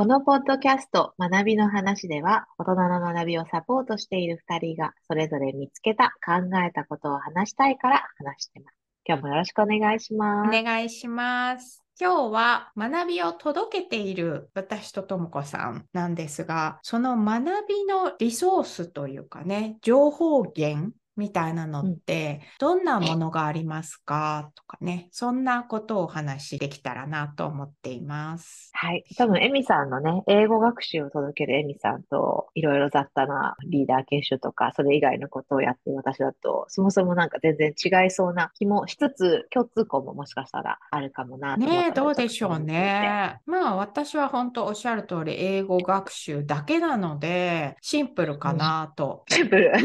このポッドキャスト学びの話では、大人の学びをサポートしている2人が、それぞれ見つけた、考えたことを話したいから話してます。今日もよろしくお願いします。お願いします。今日は学びを届けている私とともこさんなんですが、その学びのリソースというかね、情報源みたいなのって、どんなものがありますか？とかね、そんなことをお話しできたらなと思っています。はい。多分、エミさんのね、英語学習を届けるエミさんと、いろいろ雑多なリーダー研修とか、それ以外のことをやってる私だと、そもそもなんか全然違いそうな気もしつつ、共通項ももしかしたらあるかもなねどうでしょうね。まあ私は本当おっしゃる通り英語学習だけなのでシンプルかなと。シンプル。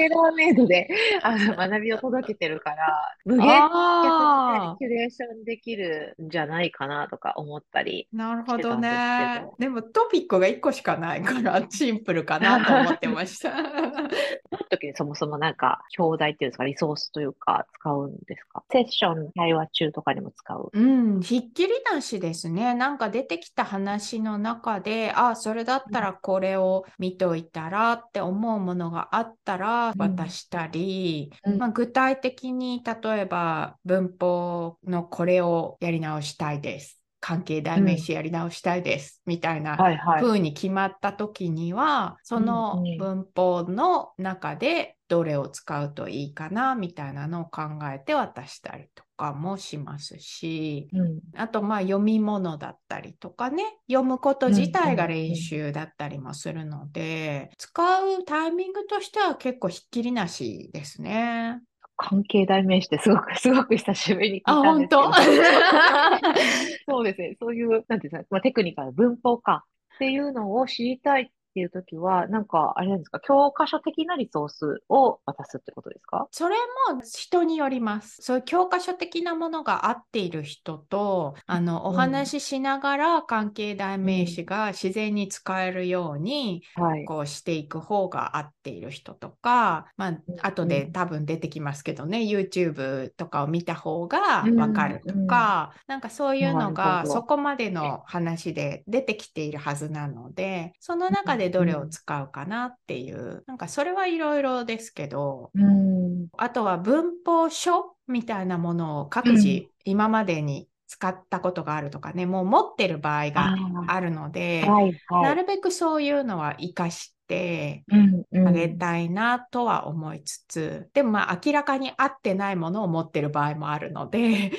テーラーメイドであの学びを届けてるから、無限ああキュレーションできるんじゃないかなとか思ったり。なるほどねど。でもトピックが1個しかないからシンプルかなと 思ってました。時にそもそもなんか教材っていうんですか、リソースというか使うんですか？セッション、対話中とかにも使う。うん、ひっきりなしですね。なんか出てきた話の中で、あ、それだったらこれを見といたらって思うものがあったらうん渡したり、うんまあ、具体的に例えば文法のこれをやり直したいです。関係代名詞やり直したいです。みたいな。風に決まった時には、その文法の中でどれを使うといいかなみたいなのを考えて渡したりとかもしますし、うんあとまあ読み物だったりとかね、読むこと自体が練習だったりもするので、使うタイミングとしては結構ひっきりなしですね。関係代名詞ってすごく、すごく久しぶりに聞いあ、たんです本けど。当？そうですね。そういう、なんていうんですか、まあ、テクニカル、文法かっていうのを知りたいっていうときは、なんか、あれなんですか、教科書的なリソースを渡すってことですか？それも人によります。そういう教科書的なものが合っている人と、あの、おうん。話ししながら関係代名詞が自然に使えるように、はい。こうしていく方が合っている人とか、まあ、後でうん。多分出てきますけどね、YouTube とかを見た方がうん。わかるとか、なんかそういうのがそこまでの話で出てきているはずなので、その中でどれを使うかなっていう、なんかそれはいろいろですけど、うん。あとは文法書みたいなものを各自うん今までに使ったことがあるとかね、もう持ってる場合がああるので、あ、はい、は。ないるべくそういうのは活かしてうん、うん。あげたいなとは思いつつ、でもまあ明らかに合ってないものを持ってる場合もあるので。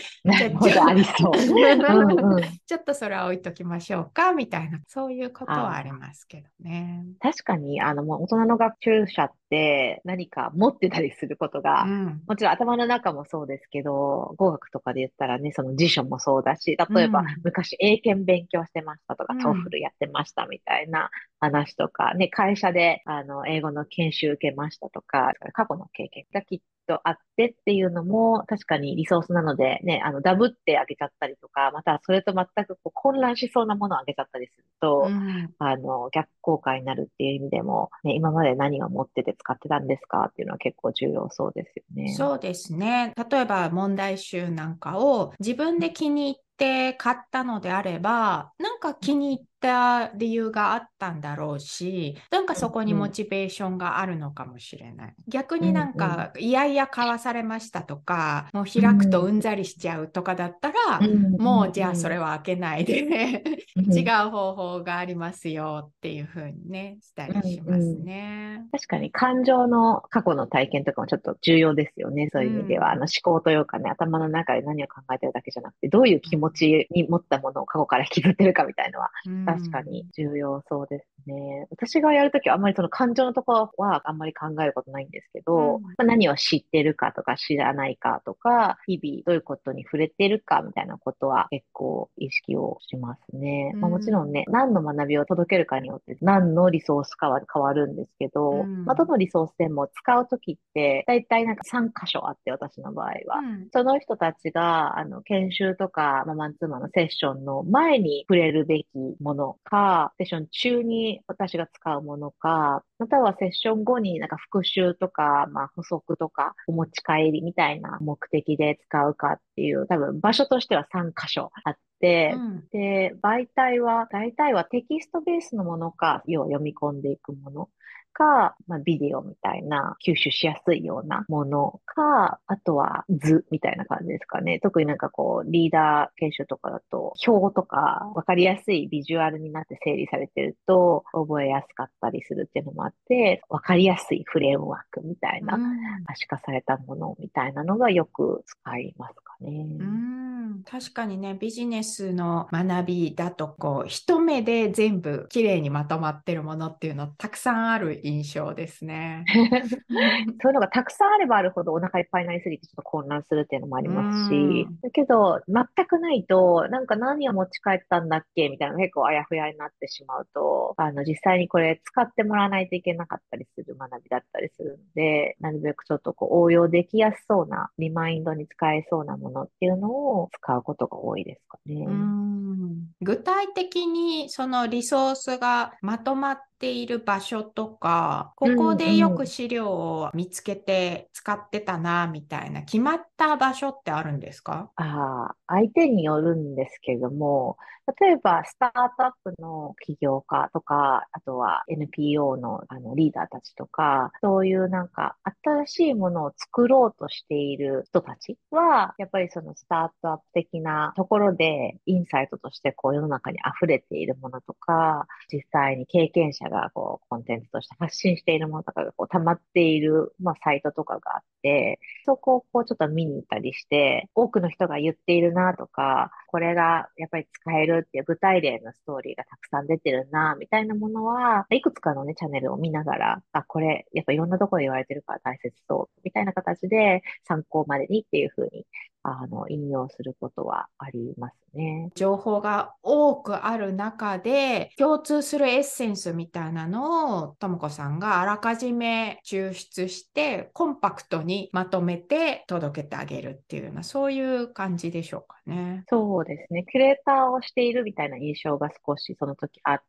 ちょっとそれは置いときましょうかみたいな、そういうことはありますけどね。確かに、あの、もう大人の学習者って何か持ってたりすることが、うん。もちろん頭の中もそうですけど、語学とかで言ったらね、その辞書もそうだし、例えばうん。昔英検勉強してましたとか、うん。 TOEFL やってましたみたいな話とか、ね、会社であの英語の研修受けましたとか、過去の経験がきっとあってっていうのも確かにリソースなので、ね、あのダブってあげちゃったりとか、またそれと全くこう混乱しそうなものをあげちゃったりすると、うんあの、逆効果になるっていう意味でも、ね、今まで何を持ってて使ってたんですかっていうのは結構重要そうですよね。そうですね。例えば問題集なんかを自分で気に入って買ったのであれば、なんか気に入った理由があったんだろうし、なんかそこにうんうんモチベーションがあるのかもしれない。逆になんか、いやいや買わされましたとか、もう開くとうんざりしちゃうとかだったら、もうじゃあそれはは開けないで違う方法がありますよっていう風にね、したりしますね。確かに感情の過去の体験とかもちょっと重要ですよね。そういう意味では、うん。あの思考というかね、頭の中で何を考えてるだけじゃなくて、どういう気持ちに持ったものを過去から引きずってるかみたいのは、うん。確かに重要そうですね。私がやるときはあんまりその感情のところはあんまり考えることないんですけど、うん。まあ、何を知ってるかとか知らないかとか、日々どういうことに触れてるかみたいなことは結構意識をしますね。まあ、うんもちろんね、何の学びを届けるかによって何のリソースかは変わるんですけど、うんまあ、どのリソースでも使うときって、だいたいなんか3箇所あって、私の場合は。うんその人たちが、あの、研修とか、まあ、マンツーマンのセッションの前に触れるべきものか、セッション中に私が使うものか、またはセッション後になんか復習とか、まあ補足とかお持ち帰りみたいな目的で使うかっていう、多分場所としては3箇所あって、うん、で、媒体は、大体はテキストベースのものか、要は読み込んでいくもの。か、まあ、ビデオみたいな吸収しやすいようなものか、あとは図みたいな感じですかね。特になんかこう、リーダー研修とかだと、表とかわかりやすいビジュアルになって整理されてると、覚えやすかったりするっていうのもあって、わかりやすいフレームワークみたいな、可視化されたものみたいなのがよく使いますかね。うん確かにね、ビジネスの学びだと、こう、一目で全部きれいにまとまってるものっていうのたくさんある印象ですね。そういうのがたくさんあればあるほどお腹いっぱいになりすぎてちょっと混乱するっていうのもありますし、だけど、全くないと、なんか何を持ち帰ったんだっけみたいな結構あやふやになってしまうと、あの、実際にこれ使ってもらわないといけなかったりする学びだったりするので、なるべくちょっとこう応用できやすそうな、リマインドに使えそうなものっていうのを使うことが多いですかね。具体的にそのリソースがまとまっている場所とか、ここでよく資料を見つけて使ってたな、みたいな、決まった場所ってあるんですか？ああ、相手によるんですけども、例えば、スタートアップの起業家とか、あとは NPO のあのリーダーたちとか、そういうなんか新しいものを作ろうとしている人たちは、やっぱりそのスタートアップ的なところでインサイトとしてこう世の中に溢れているものとか、実際に経験者がこうコンテンツとして発信しているものとかがこう溜まっている、まあ、サイトとかがあって、そこをこうちょっと見に行ったりして、多くの人が言っているなとか、これがやっぱり使えるっていう具体例のストーリーがたくさん出てるな、みたいなものは、いくつかのね、チャンネルを見ながら、あ、これ、やっぱいろんなところで言われてるから大切そう、みたいな形で参考までにっていうふうにあの、引用することはありますね。情報が多くある中で、共通するエッセンスみたいなのを、ともこさんがあらかじめ抽出して、コンパクトにまとめて届けてあげるっていうような、そういう感じでしょうかね。そうですね。キュレーターをしているみたいな印象が少しその時あっ、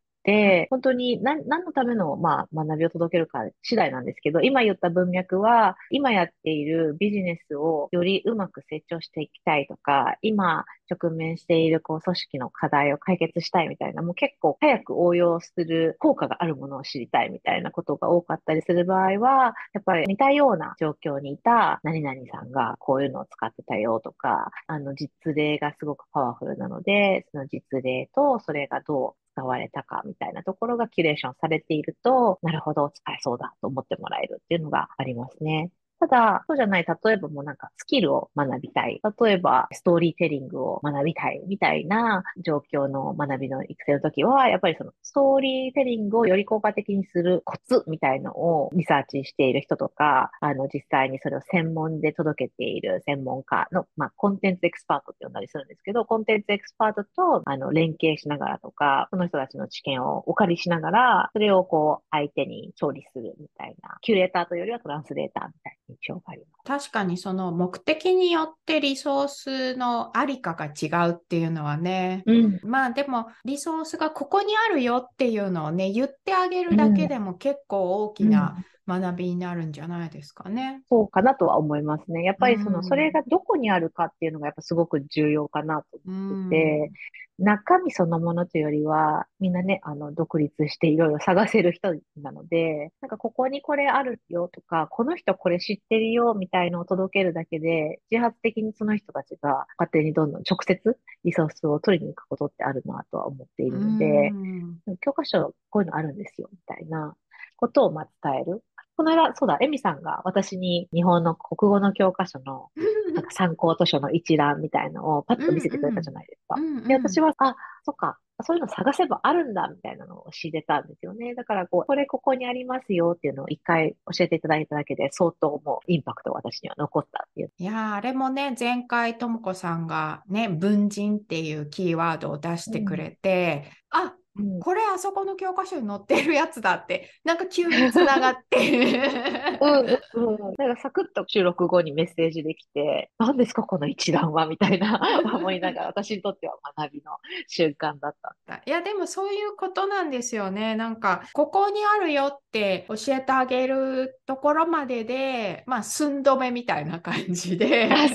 本当に何何のための、まあ、学びを届けるか次第なんですけど、今言った文脈は、今やっているビジネスをよりうまく成長していきたいとか、今直面しているこう組織の課題を解決したいみたいな、もう結構早く応用する効果があるものを知りたいみたいなことが多かったりする場合は、やっぱり似たような状況にいた何々さんがこういうのを使ってたよとか、あの実例がすごくパワフルなので、その実例とそれがどう使われたかみたいなところがキュレーションされていると、なるほど、使えそうだと思ってもらえるっていうのがありますね。ただ、そうじゃない、例えばもうなんかスキルを学びたい。例えば、ストーリーテリングを学びたいみたいな状況の学びの育成の時は、やっぱりそのストーリーテリングをより効果的にするコツみたいのをリサーチしている人とか、あの、実際にそれを専門で届けている専門家の、まあ、コンテンツエクスパートって呼んだりするんですけど、コンテンツエクスパートと、あの、連携しながらとか、その人たちの知見をお借りしながら、それをこう、相手に調理するみたいな、キュレーターというよりはトランスレーターみたいな印象があります。確かにその目的によってリソースのありかが違うっていうのはね、うん、まあでもリソースがここにあるよっていうのをね言ってあげるだけでも結構大きな学びになるんじゃないですかね。そうかなとは思いますね。やっぱりその、それがどこにあるかっていうのがやっぱすごく重要かなと思ってて、中身そのものというよりは、みんなね、あの、独立していろいろ探せる人なので、なんかここにこれあるよとか、この人これ知ってるよみたいのを届けるだけで、自発的にその人たちが勝手にどんどん直接リソースを取りに行くことってあるなとは思っているので、教科書こういうのあるんですよみたいなことをま伝える。この間、そうだ、エミさんが私に日本の国語の教科書の なんか参考図書の一覧みたいのをパッと見せてくれたじゃないですか。うんうん、で、私は、あ、そっか、そういうの探せばあるんだみたいなのを知れたんですよね。だからこう、これここにありますよっていうのを一回教えていただいただけで相当もうインパクト私には残ったっていう。いやあれもね、前回ともこさんがね、文人っていうキーワードを出してくれて、うん、あうんこれあそこの教科書に載ってるやつだって、なんか急につながって。うんうんうん。なんかサクッと収録後にメッセージできて、何ですかこの一覧はみたいな 思いながら、私にとっては学びの瞬間だった。いや、でもそういうことなんですよね。なんか、ここにあるよって教えてあげるところまでで、まあ、寸止めみたいな感じで、あ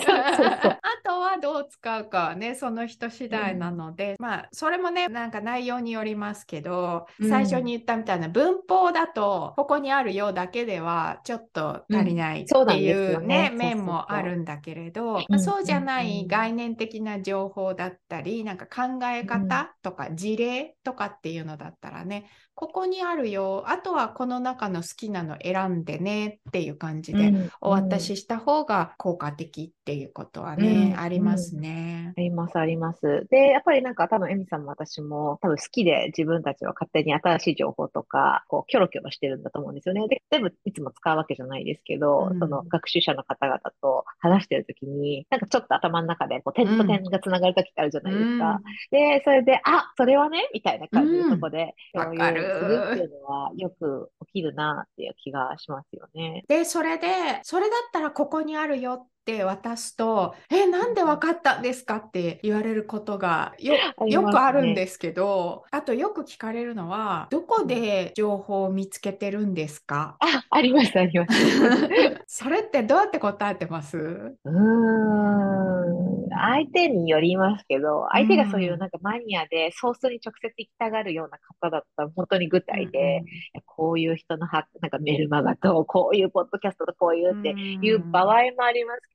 とはどう使うかはね、その人次第なので、まあ、それもね、なんか内容によりますけど、うん。最初に言ったみたいな文法だと、ここにあるよだけではちょっと足りないっていうね面もあるんだけれど、うん。そうじゃない概念的な情報だったり、なんか考え方とか事例とかっていうのだったらね、ここにあるよ、あとはこの中の好きなの選んでねっていう感じでうんお渡しした方が効果的っていうことはね、うんありますね。あります、あります。で、やっぱりなんか多分エミさんも私も多分好きで自分たちは勝手に新しい情報とか、こう、キョロキョロしてるんだと思うんですよね。で、全部いつも使うわけじゃないですけど、うんその学習者の方々と話してるときに、なんかちょっと頭の中でこう点と点がつながるときってあるじゃないですか。で、それで、あ、それはね、みたいな感じでうんそこで共有すわかるるっていうのはよく起きるなっていう気がしますよね。で、それで、それだったらここにあるよって渡すと、え、なんでわかったんですか？って言われることがよよくあるんですけど、あとよく聞かれるのは、どこで情報を見つけてるんですか？あ、あります、あります。それってどうやって答えてます？うーん、相手によりますけど、相手がそういうなんかマニアでソースに直接行きたがるような方だったら本当に具体で、いやこういう人のはなんかメルマガと、こういうポッドキャストとこういうっていう場合もありますけど、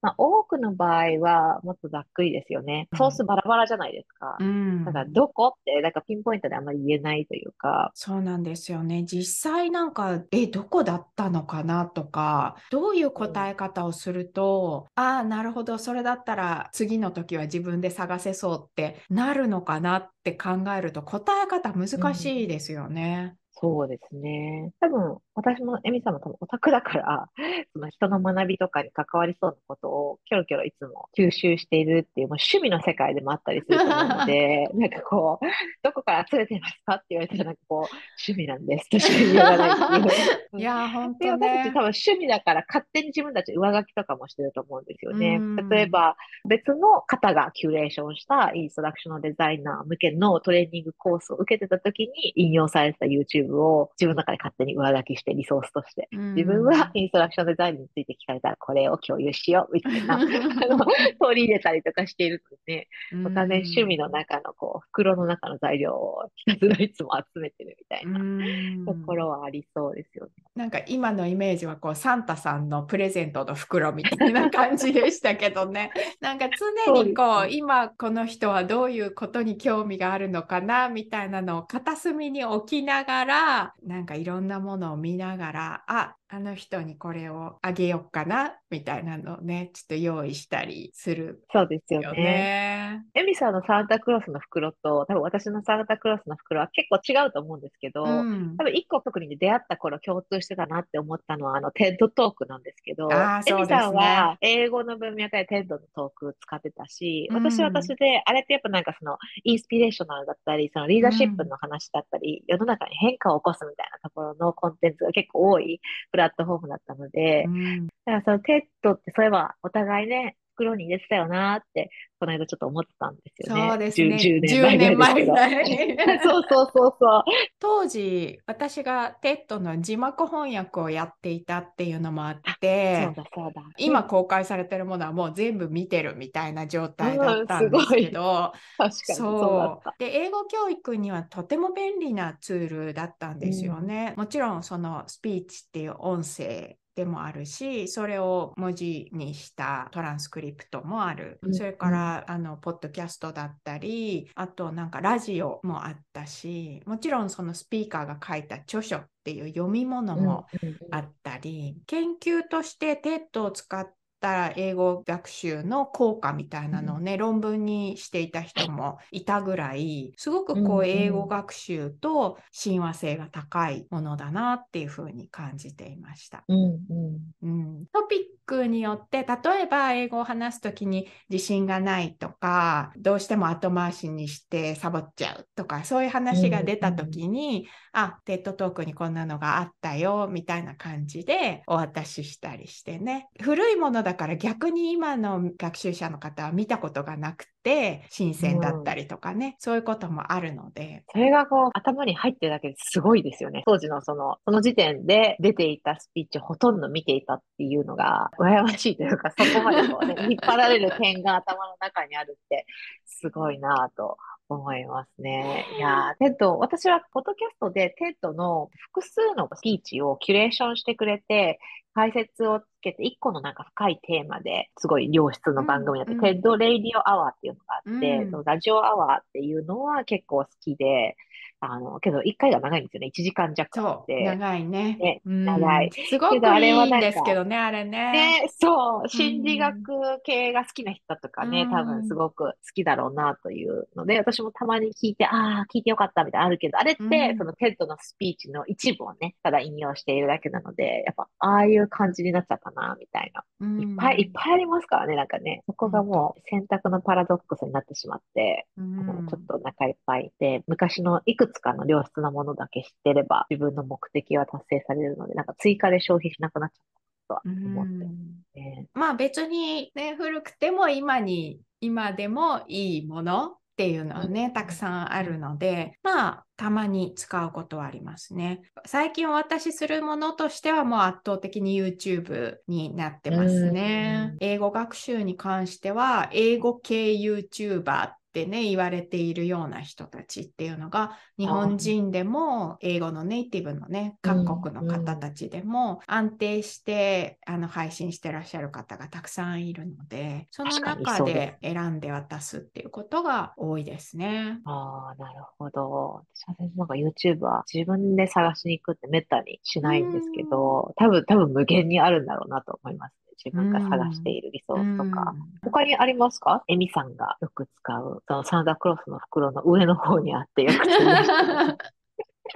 まあ多くの場合はもっとざっくりですよね。ソースバラバラじゃないですか。うんだからどこって、なんかピンポイントであんまり言えないというか、そうなんですよね。実際なんか、え、どこだったのかなとか、どういう答え方をすると、ああ、なるほど、それだったら次の時は自分で探せそうってなるのかなって考えると、答え方難しいですよね。そうですね。多分、私も、エミさんも多分オタクだから、その人の学びとかに関わりそうなことを、キョロキョロいつも吸収しているっていう、もう趣味の世界でもあったりすると思うので、なんかこう、どこから集めてますかって言われたら、なんかこう、趣味なんですとしか言いようがないっていう。いやー、本で、当私たちね多分。趣味だから勝手に自分たち上書きとかもしてると思うんですよねうん。例えば、別の方がキュレーションしたインストラクショナルデザイナー向けのトレーニングコースを受けてた時に引用されてた YouTube を自分の中で勝手に上書きしてリソースとして。自分はインストラクションデザインについて聞かれたらこれを共有しようみたいな、あの、取り入れたりとかしているので、お金趣味の中のこう、袋の中の材料をひたすらいつも集めてるみたいなうんところはありそうですよね。なんか今のイメージはこうサンタさんのプレゼントの袋みたいな感じでしたけどね。なんか常にこうね今この人はどういうことに興味があるのかなみたいなのを片隅に置きながらなんかいろんなものを見ながらああの人にこれをあげようかなみたいなのをねちょっと用意したりするそうですよよね。ね。エミさんのサンタクロースの袋と、多分私のサンタクロースの袋は結構違うと思うんですけど、うん多分一個特に出会った頃共通してたなって思ったのは、あの、 TED Talk なんですけど、あーそうですねエミさんは英語の文脈で TED のトーク使ってたし、うん私は私で、あれってやっぱなんかその、inspirational だったり、そのリーダーシップの話だったり、世の中に変化を起こすみたいなところのコンテンツが結構多いプラットフォームだったので、うん。だからその TED ってそういえばお互いね、袋に入れてたよなーって、この間ちょっと思ってたんですよね。そうですね。10 10 10年年前前ぐらい。そうそうそうそう。当時私が TED の字幕翻訳をやっていたっていうのもあってそうだそうだ。今公開されてるものはもう全部見てるみたいな状態だったんですけど、そう。で英語教育にはとても便利なツールだったんですよね。もちろんそのスピーチっていう音声でもあるしそれを文字にしたトランスクリプトもある、うん。それからあのポッドキャストだったりあとなんかラジオもあったしもちろんそのスピーカーが書いた著書っていう読み物もあったり、研究として TEDを使った英語学習の効果みたいなのをね、論文にしていた人もいたぐらいすごくこうんううん英語学習と親和性が高いものだなっていうふうに感じていました。うんうん。うん、トッピックによって、例えば英語を話すときに自信がないとか、どうしても後回しにしてサボっちゃうとか、そういう話が出たときに、あ、テッドトークにこんなのがあったよ、みたいな感じでお渡ししたりしてね。古いものだから逆に今の学習者の方は見たことがなくて、新鮮だったりとかね、そういうこともあるので。それがこう頭に入ってるだけですごいですよね。当時のその、その時点で出ていたスピーチをほとんど見ていたっていうのが、羨ましいというか、そこまでこうね、引っ張られる点が頭の中にあるって、すごいなぁと思いますね。いや、 TED、私はポッドキャストで TEDの複数のスピーチをキュレーションしてくれて、解説をつけて、一個のなんか深いテーマですごい良質の番組になって、うん TED Radio Hour っていうのがあって、うんそのラジオアワーっていうのは結構好きで、あの、けど一回が長いんですよね。1時間弱あって。長いね。ねうん長いすごくいいなんかですけどね、あれね。ね、そう、心理学系が好きな人とかね、うん多分すごく好きだろうなというので、私もたまに聞いて、ああ、聞いてよかったみたいなのあるけど、あれって、うんその TEDのスピーチの一部をね、ただ引用しているだけなので、やっぱ、ああいう感じになっちゃったな、みたいな。うん。いっぱいいっぱいありますからね、なんかね、そこがもう選択のパラドックスになってしまって、うあのんちょっとお腹いっぱいで、昔のいくつかの良質なものだけ知ってれば、自分の目的は達成されるので、なんか追加で消費しなくなっちゃったとは思ってね。まあ別にね、古くても今に、今でもいいものっていうのはね、うんたくさんあるので、まあたまに使うことはありますね。最近お渡しするものとしてはもう圧倒的に YouTube になってますねうん。英語学習に関しては、英語系 YouTuber ってね、言われているような人たちっていうのが、日本人でも英語のネイティブのね、各国の方たちでも安定してあの配信してらっしゃる方がたくさんいるので、その中でで選んで渡すっていうことが多いですね。ああ、なるほど。私なんか YouTube は自分で探しに行くってめったにしないんですけど、多分、多分無限にあるんだろうなと思いますね。自分が探しているリソースとか。他にありますか？エミさんがよく使う、そのサンタクロースの袋の上の方にあってよく使う人。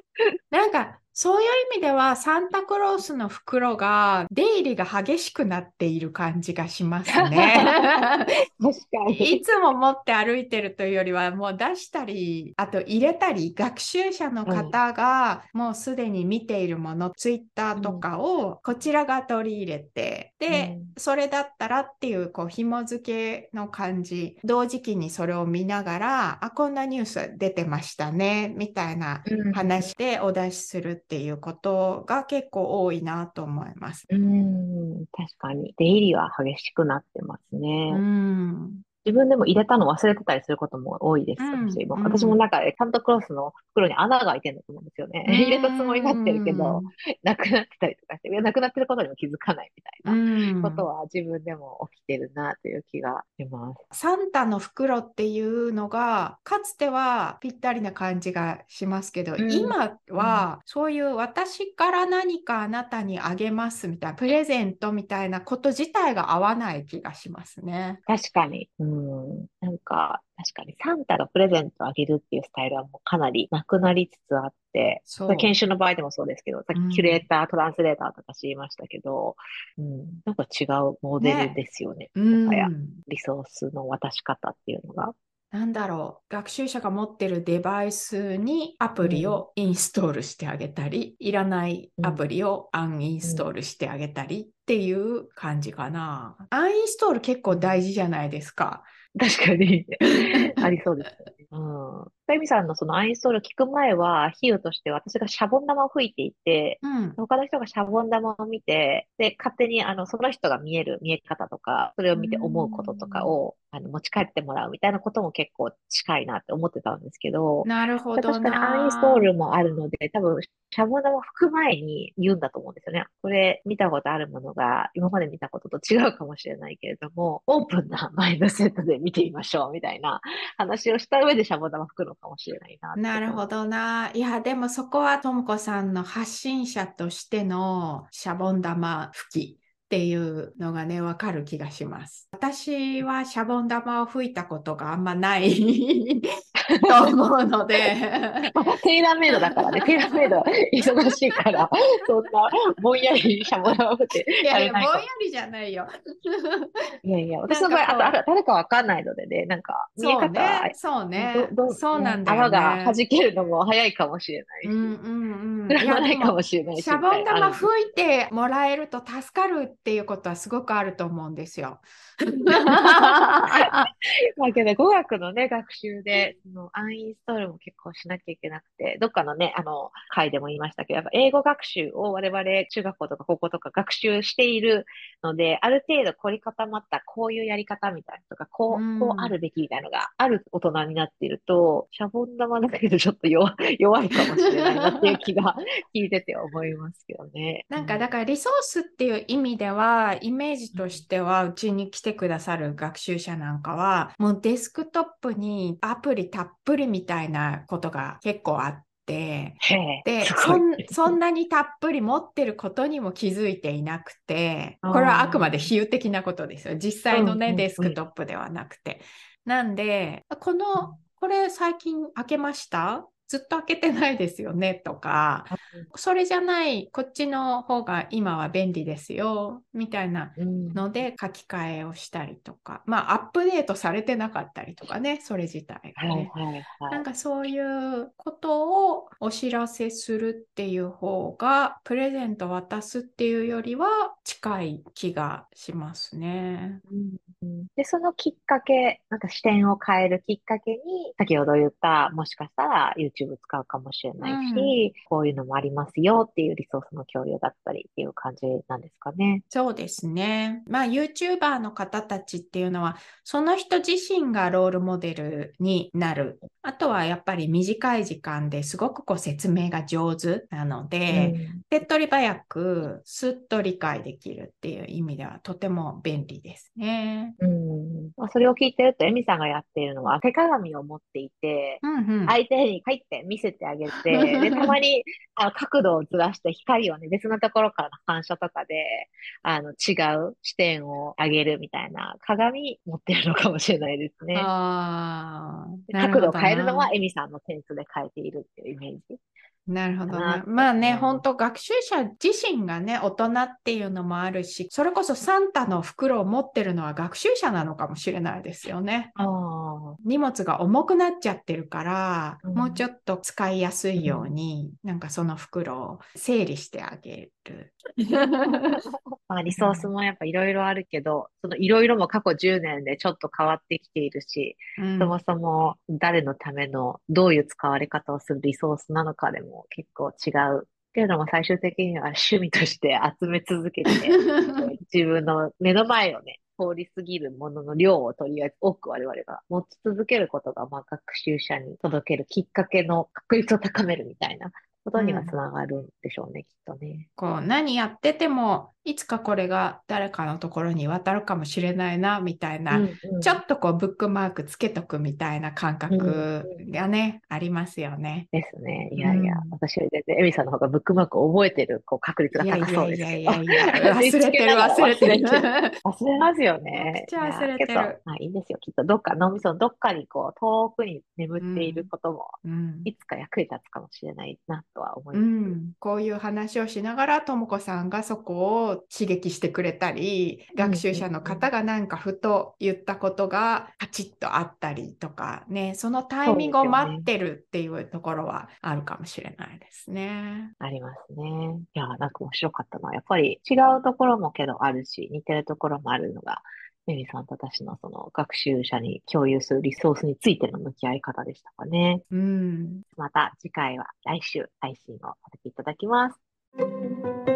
なんかそういう意味ではサンタクロースの袋が出入りが激しくなっている感じがしますね。確かに。いつも持って歩いてるというよりはもう出したりあと入れたり学習者の方がもうすでに見ているもの、ツイッターとかをこちらが取り入れて、で、うんそれだったらっていうこう紐付けの感じ同時期にそれを見ながらあこんなニュース出てましたねみたいなうん話でお出しするっていうことが結構多いなと思います。うん、確かに。出入りは激しくなってますね。うん自分でも入れたの忘れてたりすることも多いです、うん私も。うん私もなんか、サンタクロースの袋に穴が開いてるんだと思うんですよね。入れたつもりになってるけど、なくなってたりとかして、いやなくなってることにも気づかないみたいうんなことは自分でも起きてるなという気がします。サンタの袋っていうのがかつてはぴったりな感じがしますけど、うん今はそういう私から何かあなたにあげますみたいなプレゼントみたいなこと自体が合わない気がしますね。確かに。うん。なんか、確かにサンタがプレゼントをあげるっていうスタイルはもうかなりなくなりつつあって、そう。研修の場合でもそうですけど、さうん。っきキュレーター、トランスレーターとか知りましたけど、うん、なんか違うモデルですよね。うん。リソースの渡し方っていうのが。なんだろう学習者が持ってるデバイスにアプリをインストールしてあげたり、いらないアプリをアンインストールしてあげたりっていう感じかな。アンインストール結構大事じゃないですか。確かに ありそうですよね。うん。さゆみさんのそのアインストール聞く前は、比喩として私がシャボン玉を吹いていて、うん。他の人がシャボン玉を見て、で、勝手にあの、その人が見える見え方とか、それを見て思うこととかを、あの、持ち帰ってもらうみたいなことも結構近いなって思ってたんですけど、なるほど確かにな。アンインストールもあるので、多分、シャボン玉を吹く前に言うんだと思うんですよね。これ、見たことあるものが、今まで見たことと違うかもしれないけれども、オープンなマインドセットで見てみましょう、みたいな話をした上でシャボン玉吹くのかもしれないななるほどな。いや、でもそこはともこさんの発信者としてのシャボン玉吹きっていうのがね、わかる気がします。私はシャボン玉を吹いたことがあんまないと思うので。まあ、テイラーメイドだからね、テイラーメイドは忙しいから、そんなぼんやりしゃぼらぶっていやいや、ぼんや。りじゃないよ。いやいや、私の場合、あと、あ誰かわかんないのでね、なんか、見え方そうね、そうねそうなんだよ泡がね。弾けるのも早いかもしれないし、うんうんうん。膨らまないかももしれないし、シャボン玉吹いてもらえると助かるっていうことはすごくあると思うんですよ。まあけど語学のね、学習で、そのアンインストールも結構しなきゃいけなくて、どっかのね、あの、回でも言いましたけど、やっぱ英語学習を我々中学校とか高校とか学習しているので、ある程度凝り固まったこういうやり方みたいなとか、こうんう、こうあるべきみたいなのがある大人になっていると、シャボン玉だけどちょっと弱弱いかもしれないなっていう気が 聞いてて思いますけどね。なんかだからリソースっていう意味ではイメージとしてはうちに来てくださる学習者なんかはもうデスクトップにアプリたっぷりみたいなことが結構あってでそんそんなにたっぷり持ってることにも気づいていなくてこれはあくまで比喩的なことですよ。実際のね、うんうんうん。デスクトップではなくて。なんでこのこれ最近開けました？ずっと開けてないですよね？とかそれじゃない、こっちの方が今は便利ですよ、みたいなうんので書き換えをしたりとか、まあアップデートされてなかったりとかね、それ自体がね。はいはいはないん。かそういうことをお知らせするっていう方が、プレゼント渡すっていうよりは近い気がしますね。うんうんで、そのきっかけ、なんか視点を変えるきっかけに、先ほど言った、もしかしたら YouTube 使うかもしれないし、こういうのもありますよっていうリソースの共有だったりっていう感じなんですかね。そうですね。まあ YouTuber の方たちっていうのはその人自身がロールモデルになる。あとはやっぱり短い時間ですごくこう説明が上手なので、手っ取り早くスッと理解できるっていう意味ではとても便利ですね。うん。まあ、それを聞いてると、エミさんがやっているのは、手鏡を持っていて、うんうん。相手に帰って見せてあげて、で、たまにあの角度をずらして光をね、別のところからの反射とかで、あの、違う視点を上げるみたいな鏡持ってるのかもしれないですね。角度を変えるのはエミさんのセンスで変えているっていうイメージ。なるほどね。まあね、うん本当学習者自身がね、大人っていうのもあるし、それこそサンタの袋を持ってるのは学習者なのかもしれないですよね。荷物が重くなっちゃってるから、うんもうちょっと使いやすいように、なんかその袋を整理してあげる。まあ、リソースもやっぱいろいろあるけど、そのいろいろも過去10年でちょっと変わってきているし、うんそもそも誰のためのどういう使われ方をするリソースなのかでも結構違う。っていうのも最終的には趣味として集め続けて、自分の目の前をね、通り過ぎるものの量をとりあえず多く我々が持ち続けることが、まあ、学習者に届けるきっかけの確率を高めるみたいなことにはつながるんでしょうね、きっとね。こう何やっててもいつかこれが誰かのところに渡るかもしれないなみたいな、うんうんちょっとこうブックマークつけとくみたいな感覚がね、ありますよね。ですね。いやいや、うん私より全然エミさんの方がブックマークを覚えてるこう確率がいやい高そうやですけど。いやいやいや、忘れてる忘れてる。忘れますよね。めっちゃ忘れてるまあいいんですよ。きっとどっか脳みそのどっかにこう遠くに眠っていることも、うんいつか役に立つかもしれないなとは思いうます。ん、こういう話をしながらとも子さんがそこを刺激してくれたり学習者の方がなんかふと言ったことがパチッとあったりとかねそのタイミングを待ってるっていうところはあるかもしれないですね。ありますね。いや、なんか面白かったな。やっぱり違うところもけどあるし、似てるところもあるのが、エミさんと私のその学習者に共有するリソースについての向き合い方でしたかね。うんまた次回は来週配信をさせていただきます。